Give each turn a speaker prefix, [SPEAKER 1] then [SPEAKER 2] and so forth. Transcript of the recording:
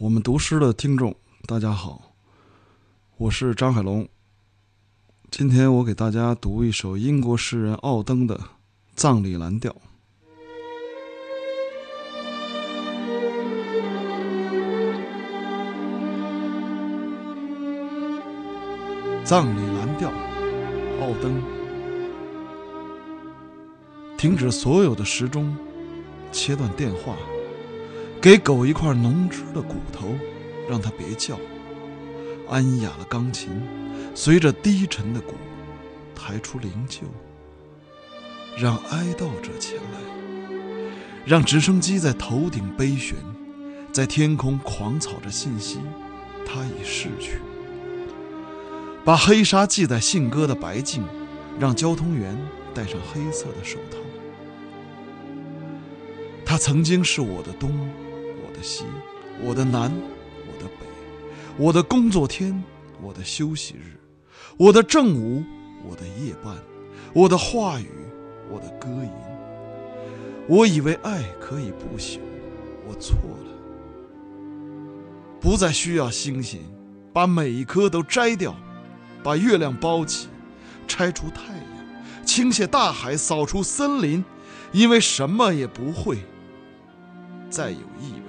[SPEAKER 1] 我们读诗的听众，大家好，我是张海龙。今天我给大家读一首英国诗人奥登的《葬礼蓝调》。《葬礼蓝调》，奥登。停止所有的时钟，切断电话。给狗一块浓汁的骨头，让它别叫。安雅的钢琴随着低沉的鼓抬出灵柩。让哀悼者前来，让直升机在头顶悲旋，在天空狂草着信息，他已逝去。把黑纱系在信鸽的白颈，让交通员戴上黑色的手套。他曾经是我的冬。西，我的南，我的北，我的工作天，我的休息日，我的正午，我的夜半，我的话语，我的歌吟。我以为爱可以不朽，我错了。不再需要星星，把每一颗都摘掉，把月亮包起，拆除太阳，倾泻大海，扫除森林，因为什么也不会再有意义。